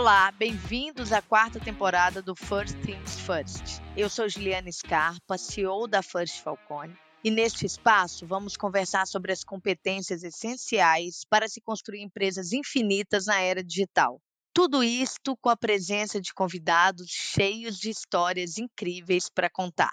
Olá, bem-vindos à quarta temporada do First Things First. Eu sou Juliana Scarpa, CEO da First Falcone, e neste espaço vamos conversar sobre as competências essenciais para se construir empresas infinitas na era digital. Tudo isto com a presença de convidados cheios de histórias incríveis para contar.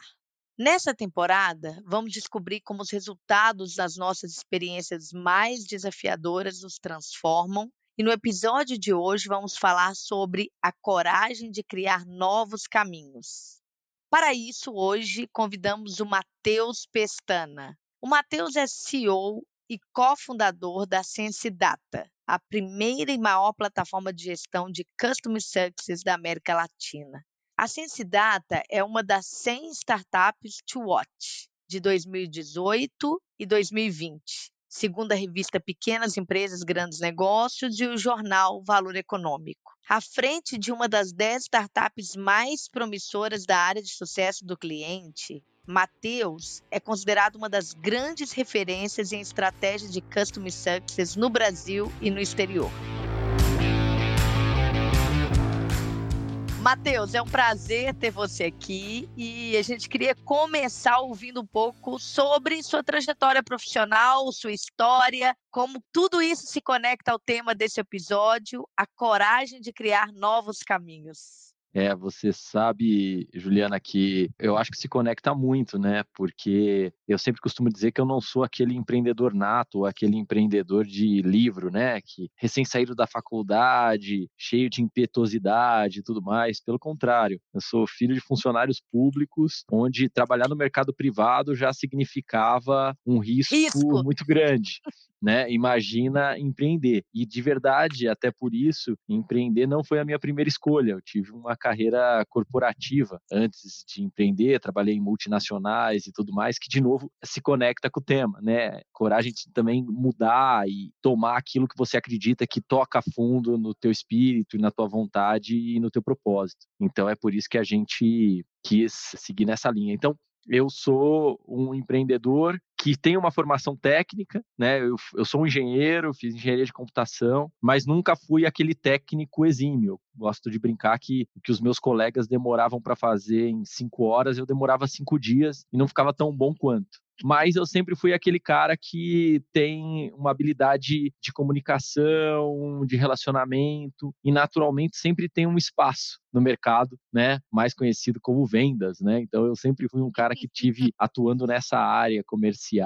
Nessa temporada, vamos descobrir como os resultados das nossas experiências mais desafiadoras nos transformam e no episódio de hoje vamos falar sobre a coragem de criar novos caminhos. Para isso, hoje convidamos o Matheus Pestana. O Matheus é CEO e cofundador da Sense Data, a primeira e maior plataforma de gestão de Customer Success da América Latina. A Sense Data é uma das 100 startups to watch de 2018 e 2020 segundo a revista Pequenas Empresas, Grandes Negócios e o jornal Valor Econômico. À frente de uma das 10 startups mais promissoras da área de sucesso do cliente, Mateus é considerado uma das grandes referências em estratégia de Customer Success no Brasil e no exterior. Matheus, é um prazer ter você aqui e a gente queria começar ouvindo um pouco sobre sua trajetória profissional, sua história, como tudo isso se conecta ao tema desse episódio, a coragem de criar novos caminhos. É, você sabe, Juliana, que eu acho que se conecta muito, né? Porque eu sempre costumo dizer que eu não sou aquele empreendedor nato, aquele empreendedor de livro, né? Que recém saído da faculdade, cheio de impetuosidade e tudo mais. Pelo contrário, eu sou filho de funcionários públicos, onde trabalhar no mercado privado já significava um risco, risco. muito grande né? Imagina empreender. E de verdade, até por isso, empreender não foi a minha primeira escolha. Eu tive uma carreira corporativa antes de empreender, trabalhei em multinacionais e tudo mais, que de novo se conecta com o tema, né? Coragem de também mudar e tomar aquilo que você acredita que toca fundo no teu espírito e na tua vontade e no teu propósito. Então é por isso que a gente quis seguir nessa linha. Então, eu sou um empreendedor que tem uma formação técnica, né? Eu, eu, sou um engenheiro, fiz engenharia de computação, mas nunca fui aquele técnico exímio. Gosto de brincar que que os meus colegas demoravam para fazer em cinco horas, eu demorava cinco dias e não ficava tão bom quanto mas eu sempre fui aquele cara que tem uma habilidade de comunicação, de relacionamento e naturalmente sempre tem um espaço no mercado, né, mais conhecido como vendas, né? Então eu sempre fui um cara que tive atuando nessa área comercial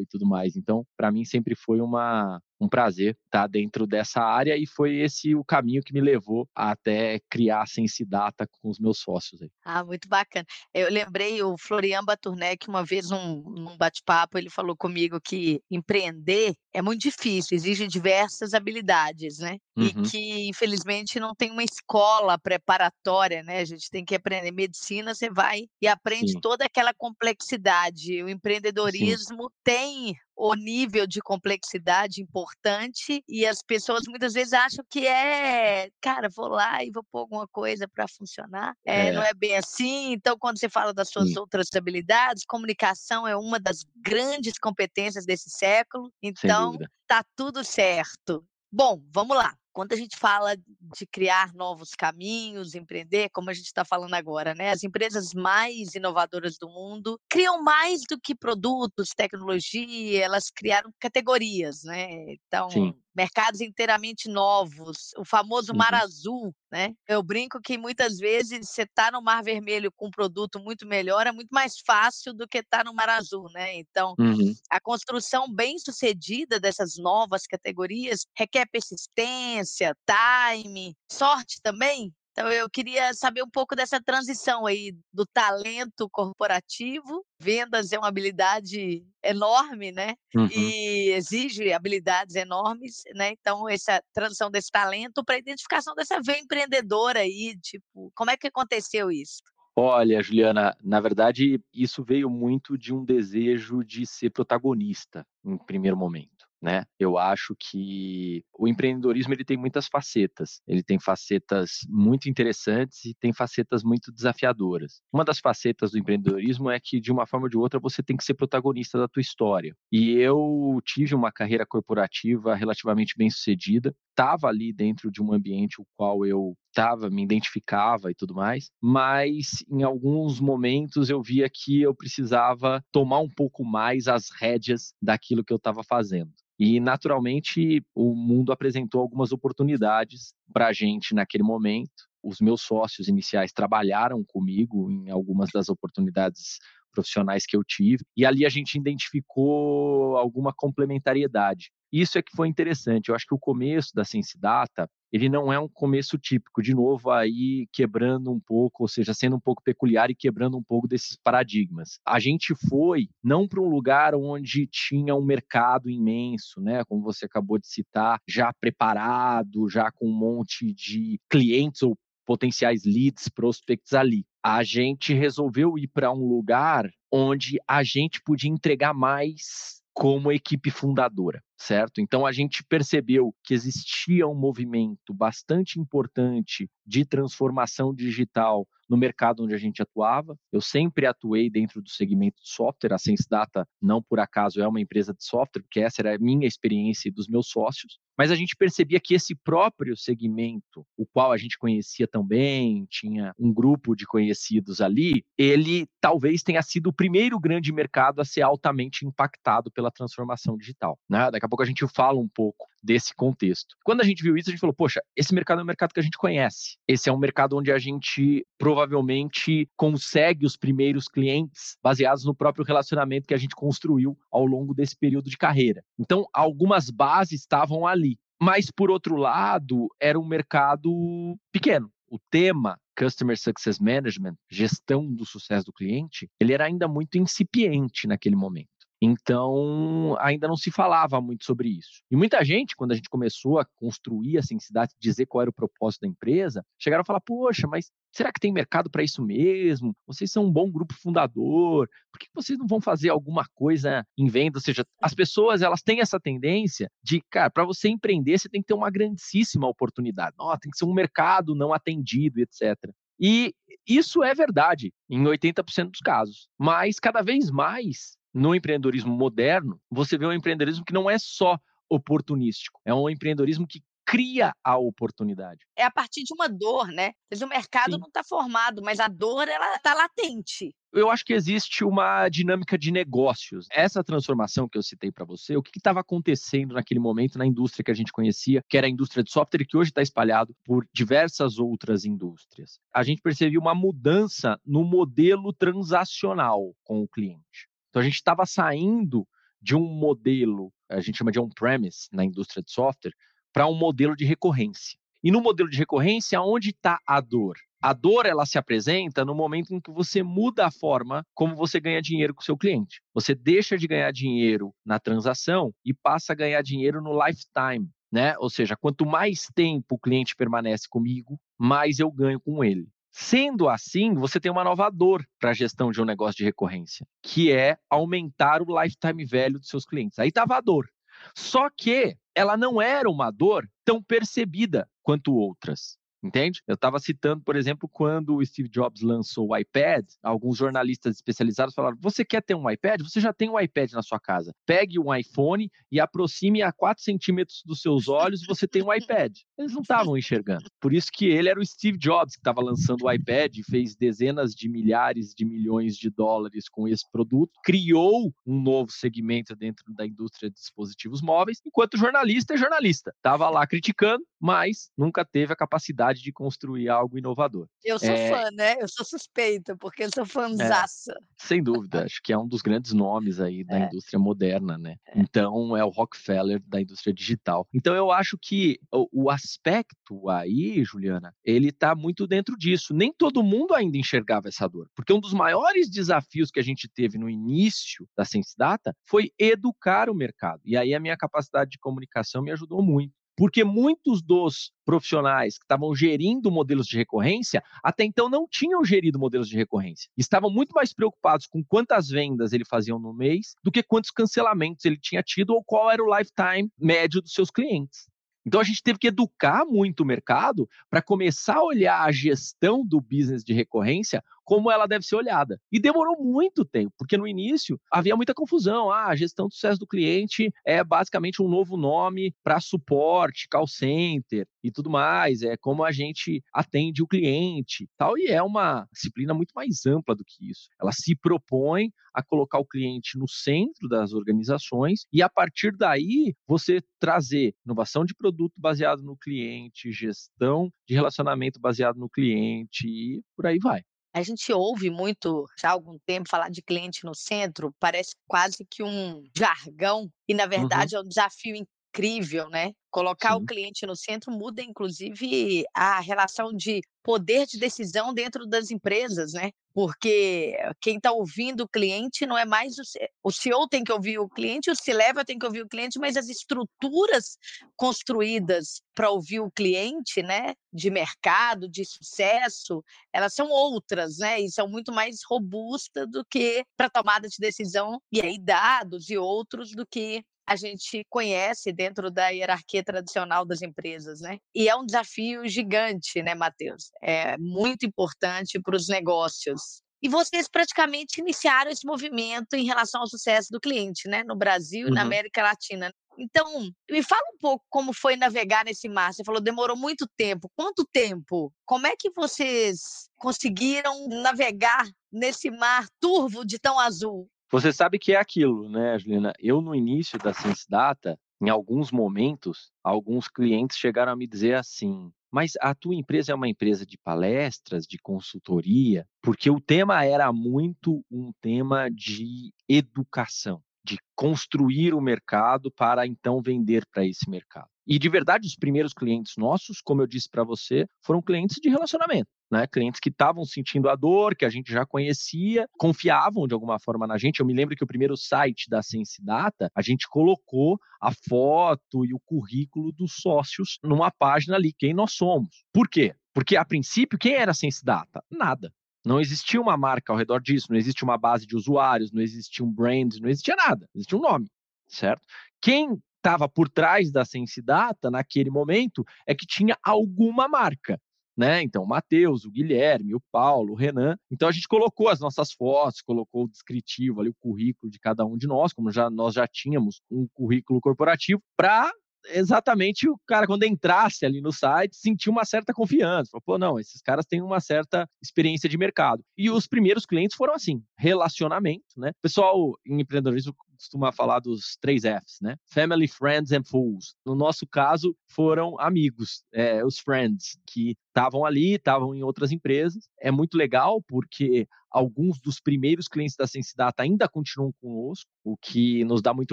e tudo mais. Então, para mim sempre foi uma um prazer estar dentro dessa área e foi esse o caminho que me levou até criar a Sense Data com os meus sócios. Aí. Ah, muito bacana. Eu lembrei o Florian Baturnek, uma vez num, num bate-papo, ele falou comigo que empreender é muito difícil, exige diversas habilidades, né? Uhum. E que, infelizmente, não tem uma escola preparatória, né? A gente tem que aprender medicina, você vai e aprende Sim. toda aquela complexidade. O empreendedorismo Sim. tem o nível de complexidade importante e as pessoas muitas vezes acham que é, cara, vou lá e vou pôr alguma coisa para funcionar. É, é. Não é bem assim. Então, quando você fala das suas Sim. outras habilidades, comunicação é uma das grandes competências desse século. Então, tá tudo certo. Bom, vamos lá quando a gente fala de criar novos caminhos, empreender, como a gente está falando agora, né? As empresas mais inovadoras do mundo criam mais do que produtos, tecnologia, elas criaram categorias, né? Então, Sim mercados inteiramente novos, o famoso mar azul, né? Eu brinco que muitas vezes você está no mar vermelho com um produto muito melhor é muito mais fácil do que estar tá no mar azul, né? Então, uhum. a construção bem sucedida dessas novas categorias requer persistência, time, sorte também, então eu queria saber um pouco dessa transição aí do talento corporativo. Vendas é uma habilidade enorme, né? Uhum. E exige habilidades enormes, né? Então essa transição desse talento para a identificação dessa veia empreendedora aí, tipo, como é que aconteceu isso? Olha, Juliana, na verdade, isso veio muito de um desejo de ser protagonista em primeiro momento né? Eu acho que o empreendedorismo ele tem muitas facetas. Ele tem facetas muito interessantes e tem facetas muito desafiadoras. Uma das facetas do empreendedorismo é que de uma forma ou de outra você tem que ser protagonista da tua história. E eu tive uma carreira corporativa relativamente bem sucedida, estava ali dentro de um ambiente o qual eu gostava, me identificava e tudo mais, mas em alguns momentos eu via que eu precisava tomar um pouco mais as rédeas daquilo que eu estava fazendo. E, naturalmente, o mundo apresentou algumas oportunidades para a gente naquele momento. Os meus sócios iniciais trabalharam comigo em algumas das oportunidades profissionais que eu tive, e ali a gente identificou alguma complementariedade. Isso é que foi interessante. Eu acho que o começo da Sense Data, ele não é um começo típico, de novo aí quebrando um pouco, ou seja, sendo um pouco peculiar e quebrando um pouco desses paradigmas. A gente foi não para um lugar onde tinha um mercado imenso, né, como você acabou de citar, já preparado, já com um monte de clientes ou potenciais leads, prospects ali. A gente resolveu ir para um lugar onde a gente podia entregar mais como equipe fundadora, certo? Então a gente percebeu que existia um movimento bastante importante de transformação digital no mercado onde a gente atuava. Eu sempre atuei dentro do segmento de software. A Sense Data, não por acaso, é uma empresa de software, porque essa era a minha experiência e dos meus sócios. Mas a gente percebia que esse próprio segmento, o qual a gente conhecia também, tinha um grupo de conhecidos ali, ele talvez tenha sido o primeiro grande mercado a ser altamente impactado pela transformação digital. Né? Daqui a pouco a gente fala um pouco desse contexto. Quando a gente viu isso, a gente falou: poxa, esse mercado é um mercado que a gente conhece. Esse é um mercado onde a gente provavelmente consegue os primeiros clientes baseados no próprio relacionamento que a gente construiu ao longo desse período de carreira. Então, algumas bases estavam ali. Mas, por outro lado, era um mercado pequeno. O tema Customer Success Management, gestão do sucesso do cliente, ele era ainda muito incipiente naquele momento. Então, ainda não se falava muito sobre isso. E muita gente, quando a gente começou a construir a sensibilidade, dizer qual era o propósito da empresa, chegaram a falar: Poxa, mas será que tem mercado para isso mesmo? Vocês são um bom grupo fundador, por que vocês não vão fazer alguma coisa em venda? Ou seja, as pessoas elas têm essa tendência de, cara, para você empreender, você tem que ter uma grandíssima oportunidade. Oh, tem que ser um mercado não atendido, etc. E isso é verdade em 80% dos casos. Mas cada vez mais no empreendedorismo moderno, você vê um empreendedorismo que não é só oportunístico, é um empreendedorismo que cria a oportunidade. É a partir de uma dor, né? O mercado Sim. não está formado, mas a dor ela está latente. Eu acho que existe uma dinâmica de negócios. Essa transformação que eu citei para você, o que estava acontecendo naquele momento na indústria que a gente conhecia, que era a indústria de software, que hoje está espalhado por diversas outras indústrias. A gente percebeu uma mudança no modelo transacional com o cliente. Então a gente estava saindo de um modelo, a gente chama de on-premise na indústria de software, para um modelo de recorrência. E no modelo de recorrência, onde está a dor? A dor ela se apresenta no momento em que você muda a forma como você ganha dinheiro com o seu cliente. Você deixa de ganhar dinheiro na transação e passa a ganhar dinheiro no lifetime, né? Ou seja, quanto mais tempo o cliente permanece comigo, mais eu ganho com ele. Sendo assim, você tem uma nova dor para a gestão de um negócio de recorrência, que é aumentar o lifetime value dos seus clientes. Aí estava a dor. Só que ela não era uma dor tão percebida quanto outras. Entende? Eu estava citando, por exemplo, quando o Steve Jobs lançou o iPad, alguns jornalistas especializados falaram: você quer ter um iPad? Você já tem um iPad na sua casa. Pegue um iPhone e aproxime a 4 centímetros dos seus olhos e você tem um iPad. Eles não estavam enxergando. Por isso que ele era o Steve Jobs que estava lançando o iPad fez dezenas de milhares de milhões de dólares com esse produto, criou um novo segmento dentro da indústria de dispositivos móveis, enquanto jornalista é jornalista. Estava lá criticando, mas nunca teve a capacidade de construir algo inovador. Eu sou é... fã, né? Eu sou suspeita, porque eu sou fãzaça. É, sem dúvida, acho que é um dos grandes nomes aí da é. indústria moderna, né? É. Então é o Rockefeller da indústria digital. Então eu acho que o, o aspecto aí, Juliana, ele está muito dentro disso. Nem todo mundo ainda enxergava essa dor, porque um dos maiores desafios que a gente teve no início da Sense Data foi educar o mercado. E aí a minha capacidade de comunicação me ajudou muito porque muitos dos profissionais que estavam gerindo modelos de recorrência até então não tinham gerido modelos de recorrência. Estavam muito mais preocupados com quantas vendas ele fazia no mês do que quantos cancelamentos ele tinha tido ou qual era o lifetime médio dos seus clientes. Então a gente teve que educar muito o mercado para começar a olhar a gestão do business de recorrência como ela deve ser olhada. E demorou muito tempo, porque no início havia muita confusão. Ah, a gestão do sucesso do cliente é basicamente um novo nome para suporte, call center e tudo mais. É como a gente atende o cliente, tal. E é uma disciplina muito mais ampla do que isso. Ela se propõe a colocar o cliente no centro das organizações e a partir daí você trazer inovação de produto baseado no cliente, gestão de relacionamento baseado no cliente e por aí vai. A gente ouve muito já há algum tempo falar de cliente no centro, parece quase que um jargão, e na uhum. verdade uhum. é um desafio incrível, né? Colocar Sim. o cliente no centro muda, inclusive, a relação de poder de decisão dentro das empresas, né? Porque quem está ouvindo o cliente não é mais o, o CEO tem que ouvir o cliente, o C-Level tem que ouvir o cliente, mas as estruturas construídas para ouvir o cliente, né, de mercado, de sucesso, elas são outras, né, e são muito mais robustas do que para tomada de decisão e aí dados e outros do que a gente conhece dentro da hierarquia tradicional das empresas, né? E é um desafio gigante, né, Matheus? É muito importante para os negócios. E vocês praticamente iniciaram esse movimento em relação ao sucesso do cliente, né? No Brasil e na uhum. América Latina. Então, me fala um pouco como foi navegar nesse mar. Você falou demorou muito tempo. Quanto tempo? Como é que vocês conseguiram navegar nesse mar turvo de tão azul? Você sabe que é aquilo, né, Juliana? Eu, no início da Sense Data, em alguns momentos, alguns clientes chegaram a me dizer assim: mas a tua empresa é uma empresa de palestras, de consultoria, porque o tema era muito um tema de educação, de construir o mercado para então vender para esse mercado. E de verdade, os primeiros clientes nossos, como eu disse para você, foram clientes de relacionamento né? Clientes que estavam sentindo a dor, que a gente já conhecia, confiavam de alguma forma na gente. Eu me lembro que o primeiro site da Sense Data, a gente colocou a foto e o currículo dos sócios numa página ali, quem nós somos. Por quê? Porque a princípio, quem era a Sense Data? Nada. Não existia uma marca ao redor disso, não existia uma base de usuários, não existia um brand, não existia nada, existia um nome, certo? Quem estava por trás da Sense Data naquele momento é que tinha alguma marca né? Então, o Matheus, o Guilherme, o Paulo, o Renan. Então, a gente colocou as nossas fotos, colocou o descritivo ali, o currículo de cada um de nós, como já nós já tínhamos um currículo corporativo, para exatamente o cara, quando entrasse ali no site, sentir uma certa confiança. Falou, pô, não, esses caras têm uma certa experiência de mercado. E os primeiros clientes foram assim: relacionamento, né? O pessoal em empreendedorismo costuma falar dos três Fs, né? Family, Friends and Fools. No nosso caso, foram amigos, é, os friends, que estavam ali, estavam em outras empresas. É muito legal porque alguns dos primeiros clientes da Sensidata ainda continuam conosco, o que nos dá muito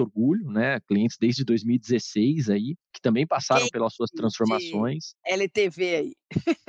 orgulho, né? Clientes desde 2016 aí, que também passaram Quem pelas suas transformações. LTV aí.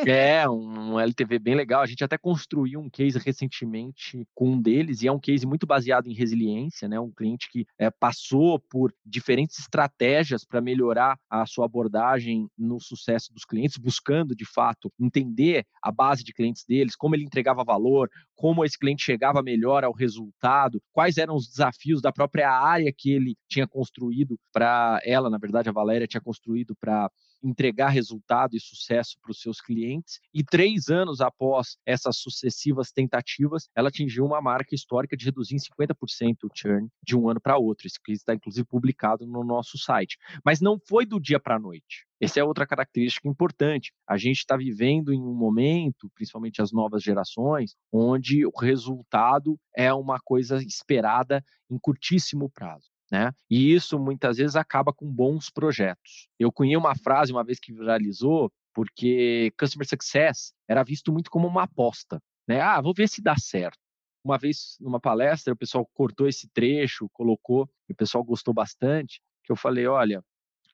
é, um LTV bem legal. A gente até construiu um case recentemente com um deles, e é um case muito baseado em resiliência, né? Um cliente que é, passou por diferentes estratégias para melhorar a sua abordagem no sucesso dos clientes, buscando de fato entender a base de clientes deles, como ele entregava valor, como esse cliente chegava melhor ao resultado, quais eram os desafios da própria área que ele tinha construído para ela, na verdade, a Valéria tinha construído para entregar resultado e sucesso para os seus clientes. E três anos após essas sucessivas tentativas, ela atingiu uma marca histórica de reduzir em 50% o churn de um ano para outro. Isso está, inclusive, publicado no nosso site. Mas não foi do dia para a noite. Essa é outra característica importante. A gente está vivendo em um momento, principalmente as novas gerações, onde o resultado é uma coisa esperada em curtíssimo prazo. Né? E isso muitas vezes acaba com bons projetos. Eu cunhei uma frase uma vez que viralizou, porque customer success era visto muito como uma aposta, né? Ah, vou ver se dá certo. Uma vez numa palestra, o pessoal cortou esse trecho, colocou, e o pessoal gostou bastante, que eu falei, olha,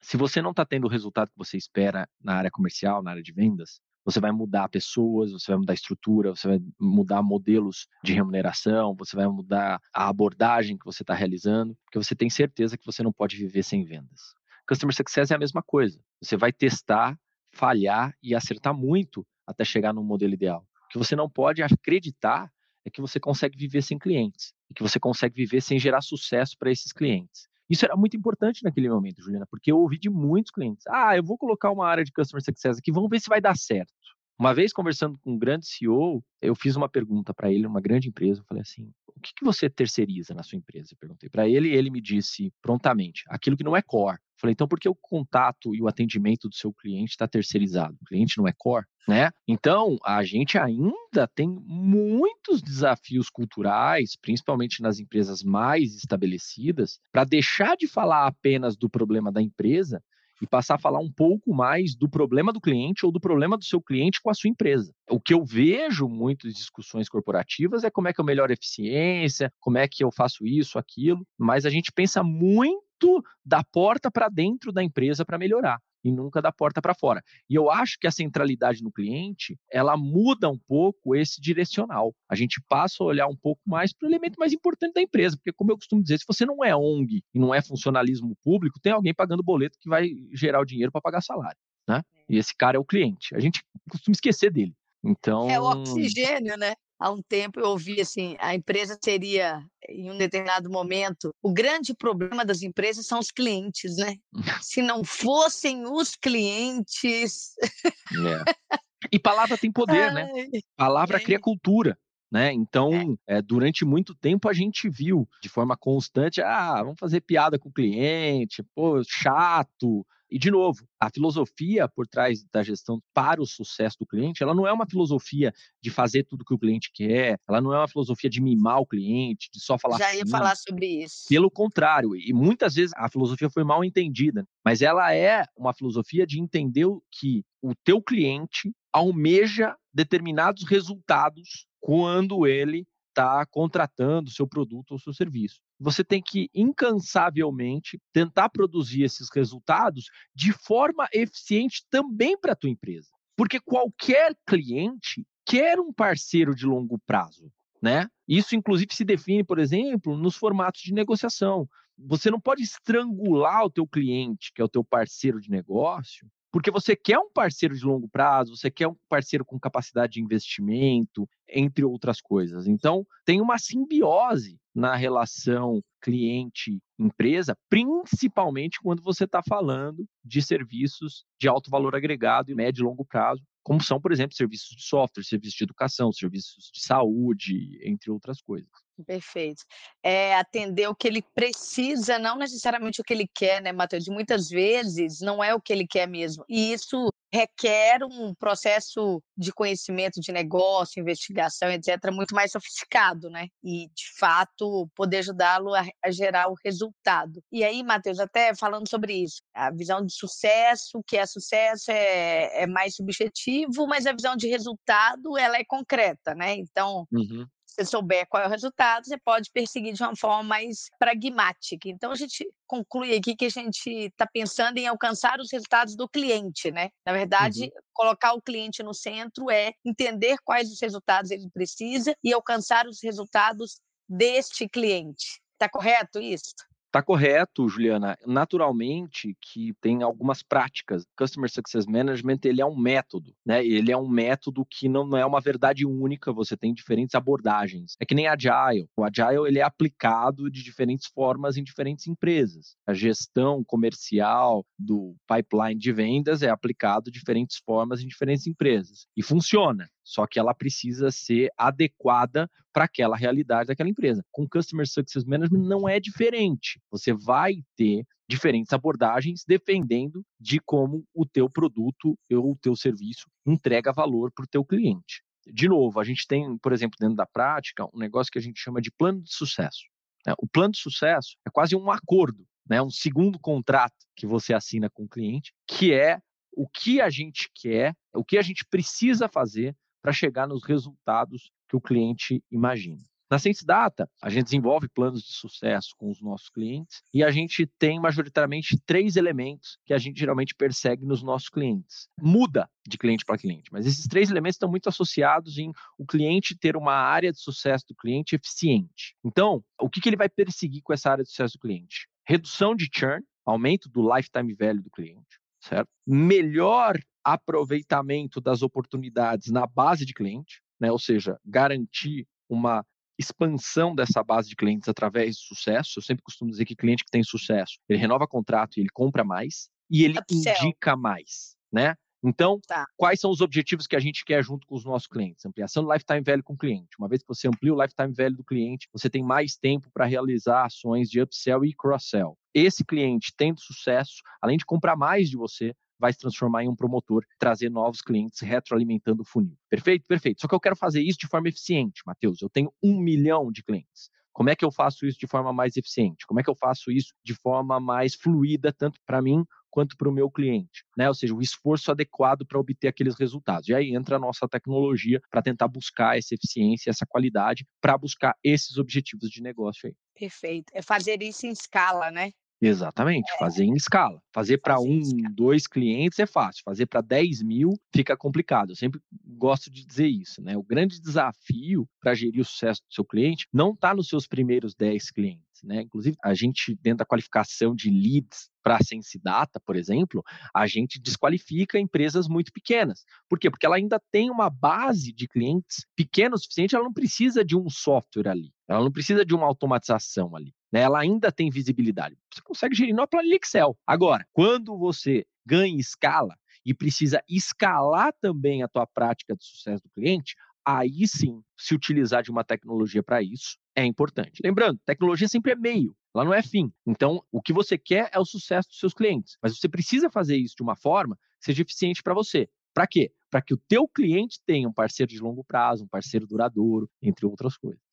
se você não está tendo o resultado que você espera na área comercial, na área de vendas, você vai mudar pessoas, você vai mudar estrutura, você vai mudar modelos de remuneração, você vai mudar a abordagem que você está realizando, porque você tem certeza que você não pode viver sem vendas. Customer Success é a mesma coisa. Você vai testar, falhar e acertar muito até chegar no modelo ideal. O que você não pode acreditar é que você consegue viver sem clientes e que você consegue viver sem gerar sucesso para esses clientes. Isso era muito importante naquele momento, Juliana, porque eu ouvi de muitos clientes: ah, eu vou colocar uma área de customer success aqui, vamos ver se vai dar certo. Uma vez conversando com um grande CEO, eu fiz uma pergunta para ele, uma grande empresa, eu falei assim: "O que, que você terceiriza na sua empresa?" Eu perguntei para ele e ele me disse prontamente: "Aquilo que não é core". Eu falei: "Então por que o contato e o atendimento do seu cliente está terceirizado? O cliente não é core, né?" Então, a gente ainda tem muitos desafios culturais, principalmente nas empresas mais estabelecidas, para deixar de falar apenas do problema da empresa e passar a falar um pouco mais do problema do cliente ou do problema do seu cliente com a sua empresa. O que eu vejo muito em discussões corporativas é como é que eu melhoro a eficiência, como é que eu faço isso, aquilo, mas a gente pensa muito da porta para dentro da empresa para melhorar e nunca da porta para fora. E eu acho que a centralidade no cliente, ela muda um pouco esse direcional. A gente passa a olhar um pouco mais para o elemento mais importante da empresa, porque como eu costumo dizer, se você não é ONG e não é funcionalismo público, tem alguém pagando boleto que vai gerar o dinheiro para pagar salário, né? É. E esse cara é o cliente. A gente costuma esquecer dele. Então, é o oxigênio, né? Há um tempo eu ouvi assim, a empresa seria em um determinado momento, o grande problema das empresas são os clientes, né? Se não fossem os clientes. É. E palavra tem poder, né? Palavra é. cria cultura. Né? Então, é. É, durante muito tempo a gente viu de forma constante, ah, vamos fazer piada com o cliente, pô, chato, e, de novo, a filosofia por trás da gestão para o sucesso do cliente, ela não é uma filosofia de fazer tudo que o cliente quer, ela não é uma filosofia de mimar o cliente, de só falar Já ia sim. falar sobre isso. Pelo contrário, e muitas vezes a filosofia foi mal entendida, mas ela é uma filosofia de entender que o teu cliente almeja determinados resultados quando ele está contratando seu produto ou seu serviço. Você tem que incansavelmente tentar produzir esses resultados de forma eficiente também para a tua empresa. Porque qualquer cliente quer um parceiro de longo prazo, né? Isso inclusive se define, por exemplo, nos formatos de negociação. Você não pode estrangular o teu cliente, que é o teu parceiro de negócio, porque você quer um parceiro de longo prazo, você quer um parceiro com capacidade de investimento, entre outras coisas. Então, tem uma simbiose na relação cliente-empresa, principalmente quando você está falando de serviços de alto valor agregado e médio e longo prazo, como são, por exemplo, serviços de software, serviços de educação, serviços de saúde, entre outras coisas. Perfeito. É atender o que ele precisa, não necessariamente o que ele quer, né, Matheus? Muitas vezes não é o que ele quer mesmo. E isso requer um processo de conhecimento de negócio, investigação, etc., muito mais sofisticado, né? E, de fato, poder ajudá-lo a, a, gerar o resultado. E aí, Matheus, até falando sobre isso, a visão de sucesso, que é sucesso, é, é mais subjetivo, mas a visão de resultado, ela é concreta, né? Então, uhum você souber qual é o resultado, você pode perseguir de uma forma mais pragmática. Então, a gente conclui aqui que a gente está pensando em alcançar os resultados do cliente, né? Na verdade, uhum. colocar o cliente no centro é entender quais os resultados ele precisa e alcançar os resultados deste cliente. Está correto isso? Está correto, Juliana. Naturalmente que tem algumas práticas. Customer Success Management ele é um método, né? Ele é um método que não é uma verdade única. Você tem diferentes abordagens. É que nem Agile. O Agile ele é aplicado de diferentes formas em diferentes empresas. A gestão comercial do pipeline de vendas é aplicado de diferentes formas em diferentes empresas e funciona só que ela precisa ser adequada para aquela realidade daquela empresa. Com Customer Success Management não é diferente. Você vai ter diferentes abordagens dependendo de como o teu produto ou o teu serviço entrega valor para o teu cliente. De novo, a gente tem, por exemplo, dentro da prática, um negócio que a gente chama de plano de sucesso. Né? O plano de sucesso é quase um acordo, né? um segundo contrato que você assina com o cliente, que é o que a gente quer, o que a gente precisa fazer para chegar nos resultados que o cliente imagina. Na Sense Data, a gente desenvolve planos de sucesso com os nossos clientes e a gente tem majoritariamente três elementos que a gente geralmente persegue nos nossos clientes. Muda de cliente para cliente, mas esses três elementos estão muito associados em o cliente ter uma área de sucesso do cliente eficiente. Então, o que, que ele vai perseguir com essa área de sucesso do cliente? Redução de churn, aumento do lifetime value do cliente, certo? Melhor aproveitamento das oportunidades na base de cliente, né? ou seja, garantir uma expansão dessa base de clientes através de sucesso. Eu sempre costumo dizer que cliente que tem sucesso, ele renova contrato e ele compra mais e ele indica mais, né? Então, tá. quais são os objetivos que a gente quer junto com os nossos clientes? Ampliação do lifetime value com o cliente. Uma vez que você amplia o lifetime value do cliente, você tem mais tempo para realizar ações de upsell e cross-sell. Esse cliente tendo sucesso, além de comprar mais de você, vai se transformar em um promotor, trazer novos clientes, retroalimentando o funil. Perfeito? Perfeito. Só que eu quero fazer isso de forma eficiente, Matheus. Eu tenho um milhão de clientes. Como é que eu faço isso de forma mais eficiente? Como é que eu faço isso de forma mais fluida, tanto para mim quanto para o meu cliente, né? Ou seja, o esforço adequado para obter aqueles resultados. E aí entra a nossa tecnologia para tentar buscar essa eficiência, essa qualidade, para buscar esses objetivos de negócio aí. Perfeito. É fazer isso em escala, né? Exatamente, é. fazer em escala. Fazer para um, dois clientes é fácil, fazer para 10 mil fica complicado. Eu sempre gosto de dizer isso, né? O grande desafio para gerir o sucesso do seu cliente não está nos seus primeiros 10 clientes. Né? Inclusive, a gente, dentro da qualificação de leads para a Sense Data, por exemplo, a gente desqualifica empresas muito pequenas. Por quê? Porque ela ainda tem uma base de clientes pequena o suficiente, ela não precisa de um software ali, ela não precisa de uma automatização ali né, ela ainda tem visibilidade. Você consegue gerir numa planilha Excel. Agora, quando você ganha escala e precisa escalar também a tua prática de sucesso do cliente, aí sim, se utilizar de uma tecnologia para isso é importante. Lembrando, tecnologia sempre é meio, ela não é fim. Então, o que você quer é o sucesso dos seus clientes, mas você precisa fazer isso de uma forma que seja eficiente para você. Para quê? Para que o teu cliente tenha um parceiro de longo prazo, um parceiro duradouro, entre outras coisas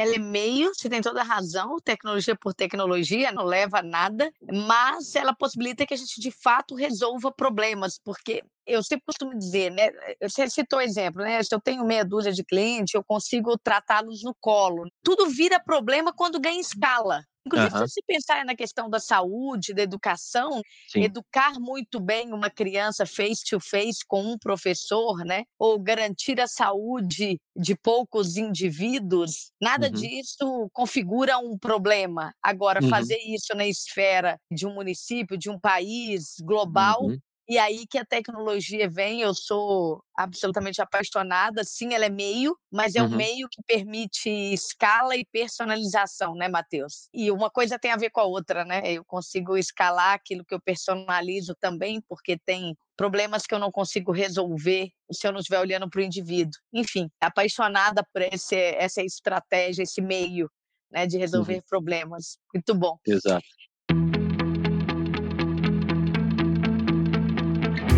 ela é meio, você tem toda a razão, tecnologia por tecnologia não leva a nada, mas ela possibilita que a gente de fato resolva problemas, porque eu sempre costumo dizer, né? Você citou o exemplo, né? Se eu tenho meia dúzia de clientes, eu consigo tratá-los no colo. Tudo vira problema quando ganha escala. Inclusive, uhum. se pensar na questão da saúde, da educação, Sim. educar muito bem uma criança face to face com um professor, né? Ou garantir a saúde de poucos indivíduos, nada uhum. disso configura um problema. Agora, uhum. fazer isso na esfera de um município, de um país global, uhum. E aí que a tecnologia vem, eu sou absolutamente apaixonada. Sim, ela é meio, mas é uhum. um meio que permite escala e personalização, né, Matheus? E uma coisa tem a ver com a outra, né? Eu consigo escalar aquilo que eu personalizo também, porque tem problemas que eu não consigo resolver se eu não estiver olhando para o indivíduo. Enfim, apaixonada por esse, essa estratégia, esse meio né, de resolver uhum. problemas. Muito bom. Exato.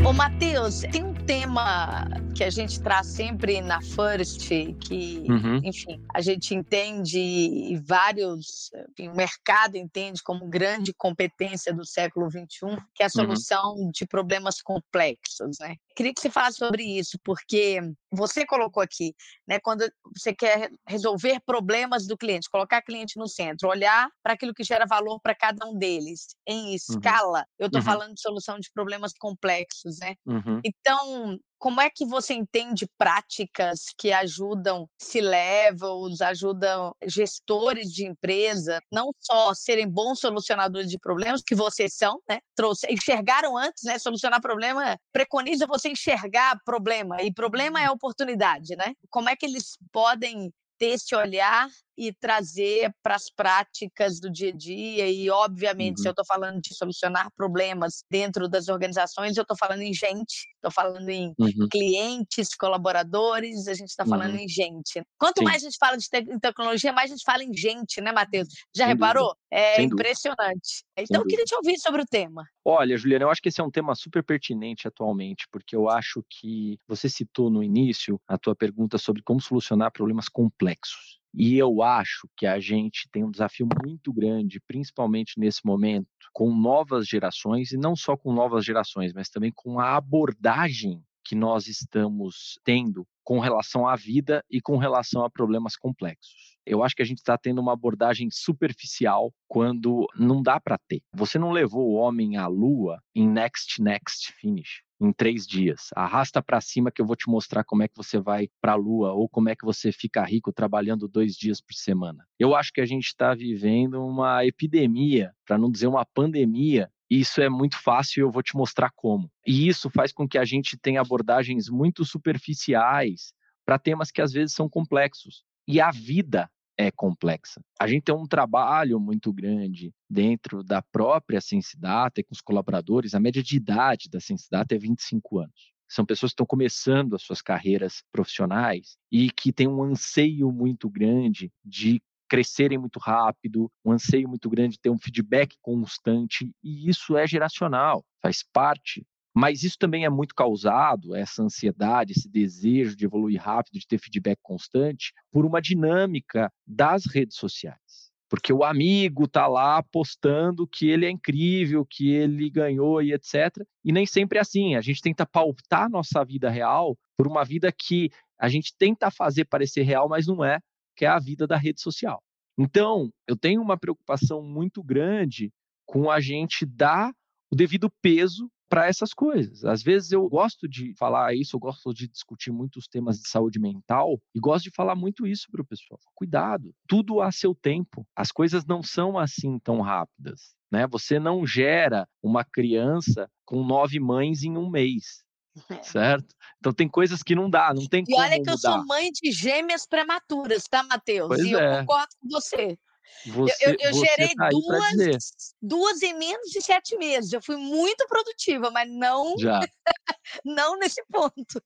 Ô, Matheus, tem um tema que a gente traz sempre na First, que, uhum. enfim, a gente entende e vários, enfim, o mercado entende como grande competência do século XXI, que é a uhum. solução uhum. de problemas complexos, né? Queria que você falasse sobre isso, porque você colocou aqui, né, quando você quer resolver problemas do cliente, colocar o cliente no centro, olhar para aquilo que gera valor para cada um deles em uhum. escala, uhum. eu estou uhum. falando de solução de problemas complexos, né? Uhum. Então, como é que você entende práticas que ajudam C-levels, ajudam gestores de empresa, não só serem bons solucionadores de problemas, que vocês são, né? Trouxe, enxergaram antes, né? Solucionar problema preconiza você enxergar problema, e problema é oportunidade, né? Como é que eles podem ter esse olhar e trazer para as práticas do dia a dia. E, obviamente, uhum. se eu estou falando de solucionar problemas dentro das organizações, eu estou falando em gente, estou falando em uhum. clientes, colaboradores, a gente está falando uhum. em gente. Quanto Sim. mais a gente fala de te tecnologia, mais a gente fala em gente, né, Matheus? Já Sem reparou? Dúvida. É Sem impressionante. Dúvida. Então, eu queria te ouvir sobre o tema. Olha, Juliana, eu acho que esse é um tema super pertinente atualmente, porque eu acho que você citou no início a tua pergunta sobre como solucionar problemas complexos. E eu acho que a gente tem um desafio muito grande, principalmente nesse momento, com novas gerações, e não só com novas gerações, mas também com a abordagem que nós estamos tendo com relação à vida e com relação a problemas complexos. Eu acho que a gente está tendo uma abordagem superficial quando não dá para ter. Você não levou o homem à lua em next, next, finish em três dias. Arrasta para cima que eu vou te mostrar como é que você vai para a lua ou como é que você fica rico trabalhando dois dias por semana. Eu acho que a gente está vivendo uma epidemia, para não dizer uma pandemia, isso é muito fácil e eu vou te mostrar como. E isso faz com que a gente tenha abordagens muito superficiais para temas que às vezes são complexos. E a vida é complexa. A gente tem um trabalho muito grande dentro da própria Sensidata e com os colaboradores. A média de idade da Sensidata é 25 anos. são pessoas que estão começando as suas carreiras profissionais e que têm um anseio muito grande de crescerem muito rápido, um anseio muito grande de ter um feedback constante, e isso é geracional, faz parte. Mas isso também é muito causado, essa ansiedade, esse desejo de evoluir rápido, de ter feedback constante, por uma dinâmica das redes sociais porque o amigo tá lá postando que ele é incrível, que ele ganhou e etc. E nem sempre é assim. A gente tenta pautar nossa vida real por uma vida que a gente tenta fazer parecer real, mas não é, que é a vida da rede social. Então, eu tenho uma preocupação muito grande com a gente dar o devido peso para essas coisas. Às vezes eu gosto de falar isso, eu gosto de discutir muitos temas de saúde mental e gosto de falar muito isso para o pessoal. Cuidado, tudo a seu tempo. As coisas não são assim tão rápidas. Né? Você não gera uma criança com nove mães em um mês. É. Certo? Então tem coisas que não dá, não tem e como. E olha que mudar. eu sou mãe de gêmeas prematuras, tá, Matheus? E é. eu concordo com você. Você, eu, eu, eu gerei tá duas, duas em menos de sete meses. Eu fui muito produtiva, mas não, não nesse ponto.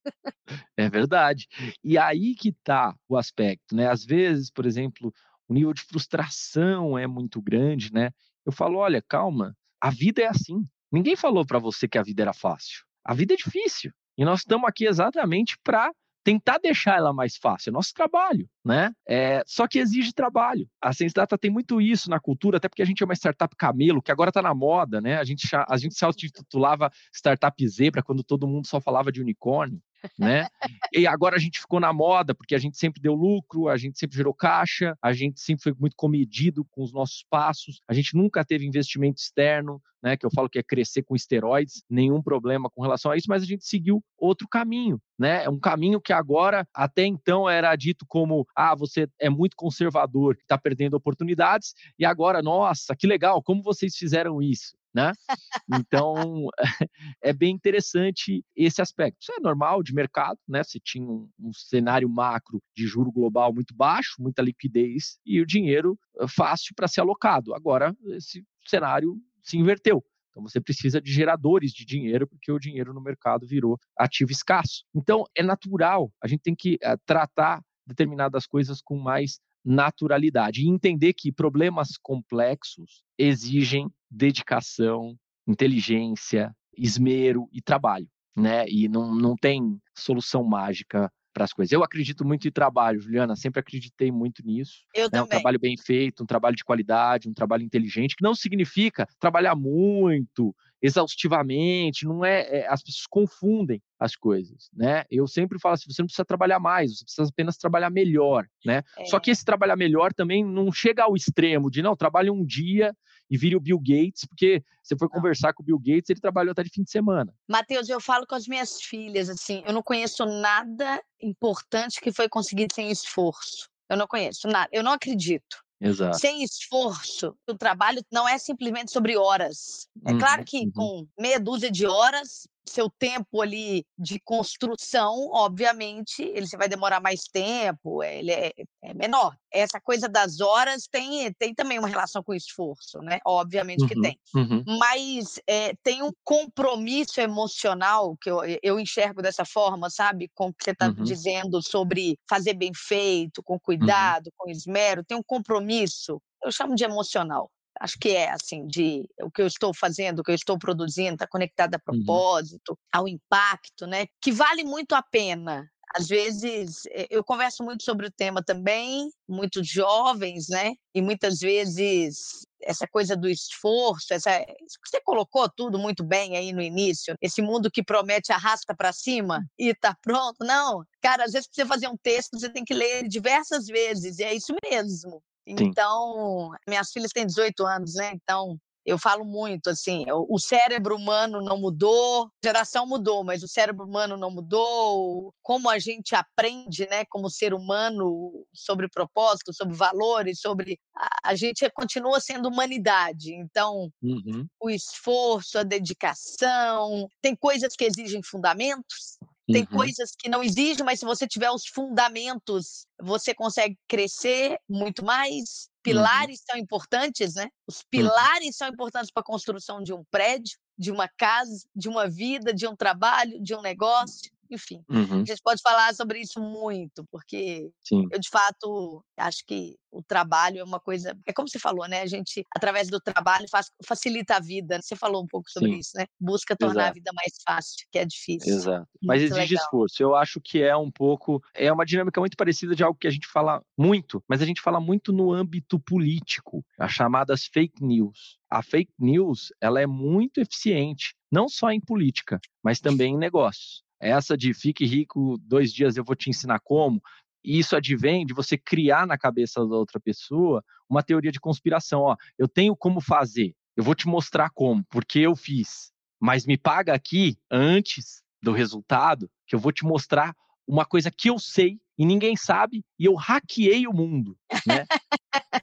É verdade. E aí que está o aspecto, né? Às vezes, por exemplo, o nível de frustração é muito grande, né? Eu falo, olha, calma, a vida é assim. Ninguém falou para você que a vida era fácil. A vida é difícil. E nós estamos aqui exatamente para tentar deixar ela mais fácil, é nosso trabalho, né? É, só que exige trabalho. A Ciência Data tem muito isso na cultura, até porque a gente é uma startup camelo, que agora está na moda, né? A gente, a gente se auto-intitulava Startup Zebra quando todo mundo só falava de unicórnio né? E agora a gente ficou na moda porque a gente sempre deu lucro, a gente sempre gerou caixa, a gente sempre foi muito comedido com os nossos passos, a gente nunca teve investimento externo, né? Que eu falo que é crescer com esteroides, nenhum problema com relação a isso, mas a gente seguiu outro caminho, né? É um caminho que agora, até então, era dito como: ah, você é muito conservador, está perdendo oportunidades, e agora, nossa, que legal, como vocês fizeram isso? Né? Então, é bem interessante esse aspecto. Isso é normal de mercado, né? Você tinha um, um, cenário macro de juro global muito baixo, muita liquidez e o dinheiro eh, fácil para ser alocado. Agora, esse cenário se inverteu. Então, você precisa de geradores de dinheiro, porque o dinheiro no mercado virou ativo escasso. Então, é natural, a gente tem que uh, tratar determinadas coisas com mais naturalidade e entender que problemas complexos exigem dedicação, inteligência, esmero e trabalho, né? E não, não tem solução mágica para as coisas. Eu acredito muito em trabalho, Juliana, sempre acreditei muito nisso. Eu né? também. Um trabalho bem feito, um trabalho de qualidade, um trabalho inteligente, que não significa trabalhar muito, exaustivamente, não é, é, as pessoas confundem as coisas, né? Eu sempre falo assim, você não precisa trabalhar mais, você precisa apenas trabalhar melhor, né? É. Só que esse trabalhar melhor também não chega ao extremo de não, trabalhe um dia e vire o Bill Gates, porque você foi conversar com o Bill Gates, ele trabalhou até de fim de semana. Matheus, eu falo com as minhas filhas assim, eu não conheço nada importante que foi conseguido sem esforço. Eu não conheço nada, eu não acredito. Exato. Sem esforço, o trabalho não é simplesmente sobre horas. É uhum, claro que uhum. com meia dúzia de horas seu tempo ali de construção, obviamente, ele vai demorar mais tempo, ele é, é, menor. Essa coisa das horas tem, tem também uma relação com o esforço, né? Obviamente uhum, que tem. Uhum. Mas é, tem um compromisso emocional que eu, eu enxergo dessa forma, sabe? Com o que você está uhum. dizendo sobre fazer bem feito, com uhum. cuidado, com esmero, tem um compromisso eu chamo de emocional acho que é assim, de o que eu estou fazendo, o que eu estou produzindo, está conectado a uhum. propósito, uhum. ao impacto, né? Que vale muito a pena. Às vezes, eh, eu converso muito sobre o tema também, muitos jovens, né? E muitas vezes essa coisa do esforço, essa, você colocou tudo muito bem aí no início, esse mundo que promete arrasta para cima e tá pronto. Não, cara, às vezes para você fazer um texto, você tem que ler diversas vezes, e é isso mesmo. Então, minhas filhas têm 18 anos, né? Então, eu falo muito assim, o cérebro humano não mudou, a geração mudou, mas o cérebro humano não mudou, como a gente aprende, né, como ser humano sobre propósito, sobre valores, sobre a, a gente continua sendo humanidade. Então, uhum. o esforço, a dedicação, tem coisas que exigem fundamentos, tem uhum. coisas que não exigem, mas se você tiver os fundamentos, você consegue crescer muito mais. Uhum. Pilares uhum. são importantes, né? Os pilares uhum. são importantes para a construção de um prédio. de uma casa, de uma vida, de um trabalho, de um negócio enfim, uhum. a gente pode falar sobre isso muito, porque Sim. eu, de fato, acho que o trabalho é uma coisa. É como você falou, né? A gente, através do trabalho, faz, facilita a vida. Você falou um pouco sobre Sim. isso, né? Busca tornar Exato. a vida mais fácil, que é difícil. Exato. Mas Muito exige legal. esforço. Eu acho que é um pouco. É uma dinâmica muito parecida de algo que a gente fala muito, mas a gente fala muito no âmbito político, as chamadas fake news. A fake news ela é muito eficiente, não só em política, mas também em negócios. Essa de fique rico dois dias eu vou te ensinar como. Isso advém de você criar na cabeça da outra pessoa uma teoria de conspiração. Ó, eu tenho como fazer, eu vou te mostrar como, porque eu fiz. Mas me paga aqui antes do resultado, que eu vou te mostrar uma coisa que eu sei e ninguém sabe, e eu hackeei o mundo, né?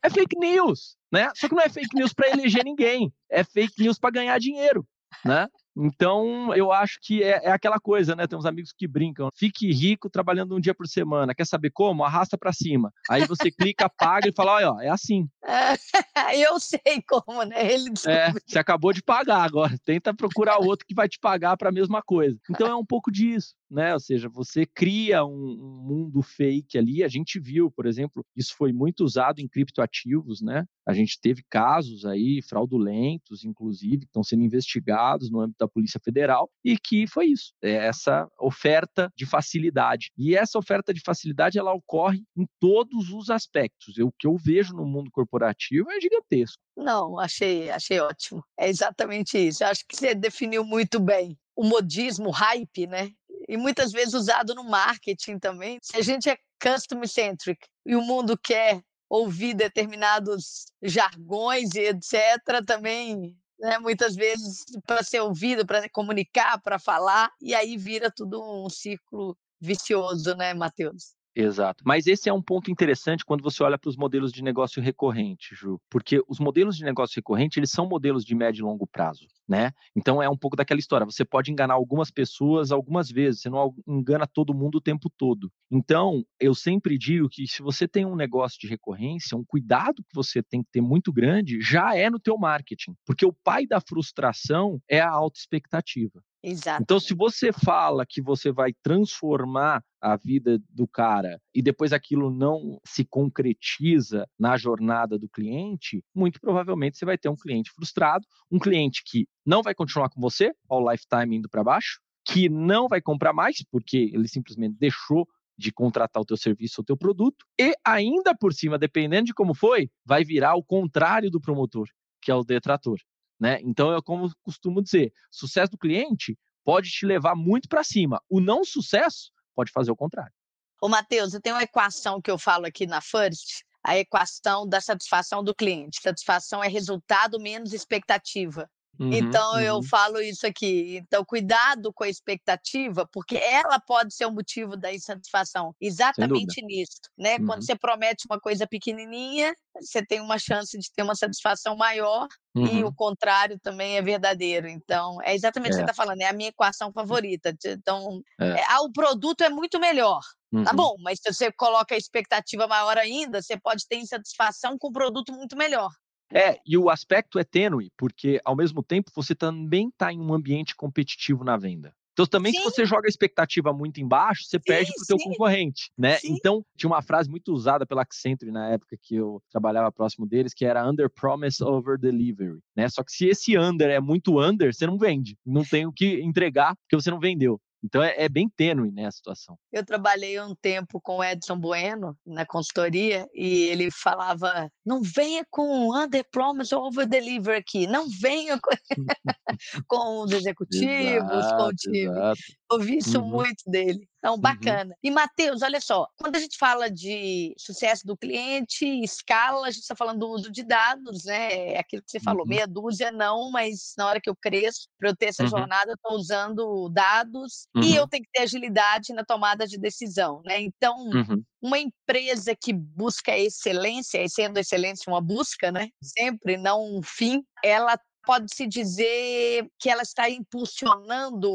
é fake news, né? Só que não é fake news para eleger ninguém, é fake news para ganhar dinheiro, né? Então, eu acho que é, é, aquela coisa, né? Tem uns amigos que brincam. Fique rico trabalhando um dia por semana. Quer saber como? Arrasta para cima. Aí você clica, paga e fala: olha, ó, é assim. eu sei como, né? Ele é, você acabou de pagar agora. Tenta procurar outro que vai te pagar para a mesma coisa. Então, é um pouco disso. Né? Ou seja, você cria um, um, mundo fake ali. A gente viu, por exemplo, isso foi muito usado em criptoativos, né? A gente teve casos aí fraudulentos, inclusive, que estão sendo investigados no âmbito da Polícia Federal, e que foi isso, é essa oferta de facilidade. E essa oferta de facilidade ela ocorre em todos os aspectos. o que eu vejo no mundo corporativo é gigantesco. Não, achei, achei ótimo. É exatamente isso. Eu acho que você definiu muito bem o modismo, o hype, né? E muitas vezes usado no marketing também. Se a gente é customer centric e o mundo quer ouvir determinados jargões e etc., também né, muitas vezes para ser ouvido, para comunicar, para falar, e aí vira tudo um ciclo vicioso, né, Matheus? Exato. Mas esse é um ponto interessante quando você olha para os modelos de negócio recorrente, Ju, porque os modelos de negócio recorrente, eles são modelos de médio e longo prazo, né? Então é um pouco daquela história, você pode enganar algumas pessoas algumas vezes, você não engana todo mundo o tempo todo. Então, eu sempre digo que se você tem um negócio de recorrência, um cuidado que você tem que ter muito grande, já é no teu marketing, porque o pai da frustração é a alta expectativa. Exato. Então, se você fala que você vai transformar a vida do cara e depois aquilo não se concretiza na jornada do cliente, muito provavelmente você vai ter um cliente frustrado, um cliente que não vai continuar com você, ao lifetime indo para baixo, que não vai comprar mais porque ele simplesmente deixou de contratar o teu serviço ou teu produto e ainda por cima, dependendo de como foi, vai virar o contrário do promotor, que é o detrator. Né? Então, eu como costumo dizer, sucesso do cliente pode te levar muito para cima. O não sucesso pode fazer o contrário. Ô, Matheus, eu tenho uma equação que eu falo aqui na First, a equação da satisfação do cliente. Satisfação é resultado menos expectativa. Uhum, então uhum. eu falo isso aqui. Então cuidado com a expectativa, porque ela pode ser o motivo da insatisfação. Exatamente nisso, né? Uhum. Quando você promete uma coisa pequenininha, você tem uma chance de ter uma satisfação maior e o Uhum. contrário também é verdadeiro. Então é exatamente o que você É. está falando. É a minha equação favorita. Então É. é, ah, o produto é muito melhor. Tá Uhum. bom, mas se você coloca a expectativa maior ainda, você pode ter insatisfação com um produto muito melhor. É, e o aspecto é tênue, porque ao mesmo tempo você também está em um ambiente competitivo na venda. Então, também, Sim. se você joga a expectativa muito embaixo, você perde para o teu sim. concorrente, né? Sim. Então, tinha uma frase muito usada pela Accenture na época que eu trabalhava próximo deles, que era under promise, over delivery, né? Só que se esse under é muito under, você não vende. Não tem o que entregar porque você não vendeu. Então, é, é bem tênue, né, a situação. Eu trabalhei um tempo com o Edson Bueno na consultoria e ele falava: não venha com under promise over deliver aqui, não venha com, com os executivos, com o Exato, time. exato. Ouvi isso Uhum. muito dele. Então, bacana. E, Matheus, olha só, quando a gente fala de sucesso do cliente, escala, a gente está falando do uso de dados, né? É aquilo que você falou, Uhum. meia dúzia não, mas na hora que eu cresço, para eu ter essa Uhum. jornada, eu estou usando dados e Uhum. eu tenho que ter agilidade na tomada de decisão, né? Então, Uhum. uma empresa que busca excelência, e sendo excelência uma busca, né? Sempre, não um fim, ela pode-se dizer que ela está impulsionando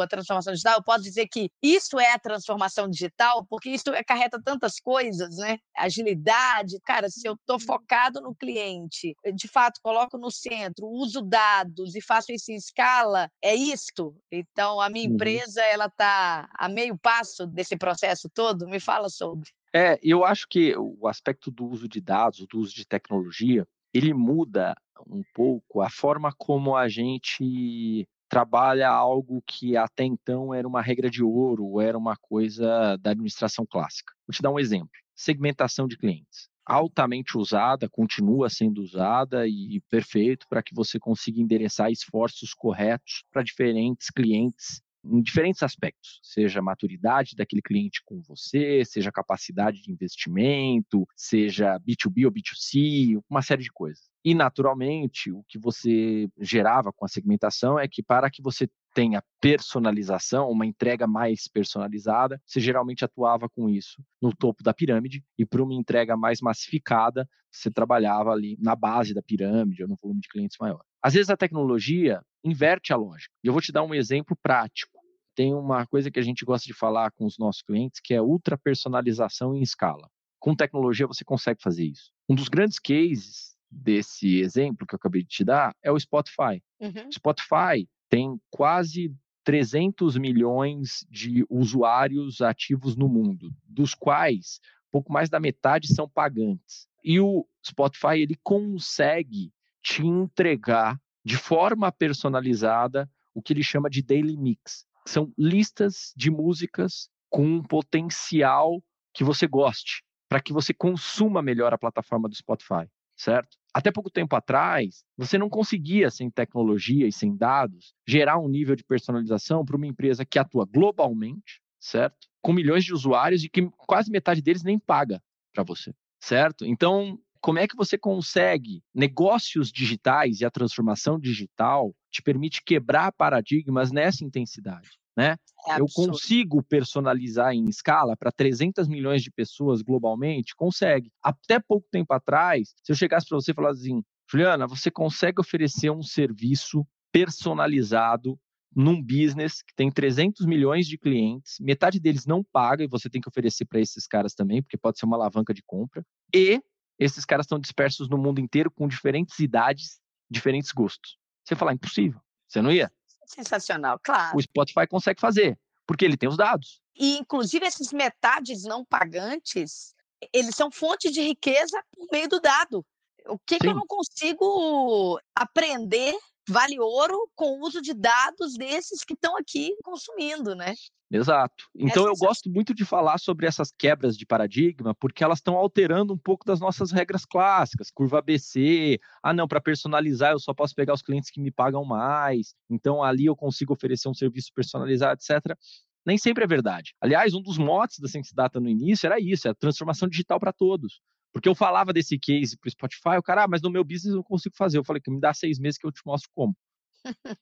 a transformação digital? Eu posso dizer que isso é a transformação digital, porque isso acarreta tantas coisas, né? Agilidade. Cara, se eu estou focado no cliente, de fato, coloco no centro, uso dados e faço isso em escala, é isto. Então, a minha uhum. empresa, ela está a meio passo desse processo todo? Me fala sobre. É, eu acho que o aspecto do uso de dados, do uso de tecnologia, ele muda um pouco a forma como a gente trabalha algo que até então era uma regra de ouro, era uma coisa da administração clássica. Vou te dar um exemplo: segmentação de clientes. Altamente usada, continua sendo usada e perfeito para que você consiga endereçar esforços corretos para diferentes clientes em diferentes aspectos, seja a maturidade daquele cliente com você, seja a capacidade de investimento, seja B2B ou B2C, uma série de coisas. E, naturalmente, o que você gerava com a segmentação é que, para que você tenha personalização, uma entrega mais personalizada, você geralmente atuava com isso no topo da pirâmide, e para uma entrega mais massificada, você trabalhava ali na base da pirâmide ou no volume de clientes maior. Às vezes a tecnologia inverte a lógica. E eu vou te dar um exemplo prático tem uma coisa que a gente gosta de falar com os nossos clientes, que é ultra personalização em escala. Com tecnologia você consegue fazer isso. Um dos grandes cases desse exemplo que eu acabei de te dar é o Spotify. Uhum. Spotify tem quase 300 milhões de usuários ativos no mundo, dos quais pouco mais da metade são pagantes. E o Spotify ele consegue te entregar de forma personalizada o que ele chama de daily mix são listas de músicas com um potencial que você goste, para que você consuma melhor a plataforma do Spotify, certo? Até pouco tempo atrás, você não conseguia, sem tecnologia e sem dados, gerar um nível de personalização para uma empresa que atua globalmente, certo? Com milhões de usuários e que quase metade deles nem paga para você, certo? Então, como é que você consegue negócios digitais e a transformação digital te permite quebrar paradigmas nessa intensidade, né? É eu consigo personalizar em escala para 300 milhões de pessoas globalmente? Consegue. Até pouco tempo atrás, se eu chegasse para você e falasse assim, Juliana, você consegue oferecer um serviço personalizado num business que tem 300 milhões de clientes, metade deles não paga e você tem que oferecer para esses caras também, porque pode ser uma alavanca de compra, e esses caras estão dispersos no mundo inteiro com diferentes idades, diferentes gostos. Você falar, impossível. Você não ia? Sensacional, claro. O Spotify consegue fazer, porque ele tem os dados. E, inclusive, esses metades não pagantes, eles são fonte de riqueza por meio do dado. O que, que eu não consigo aprender vale ouro com o uso de dados desses que estão aqui consumindo, né? Exato. Então eu gosto muito de falar sobre essas quebras de paradigma, porque elas estão alterando um pouco das nossas regras clássicas, curva ABC. Ah, não, para personalizar eu só posso pegar os clientes que me pagam mais. Então ali eu consigo oferecer um serviço personalizado, etc. Nem sempre é verdade. Aliás, um dos motes da Sense Data no início era isso, é a transformação digital para todos. Porque eu falava desse case para o Spotify, o cara, ah, mas no meu business eu não consigo fazer. Eu falei que me dá seis meses que eu te mostro como.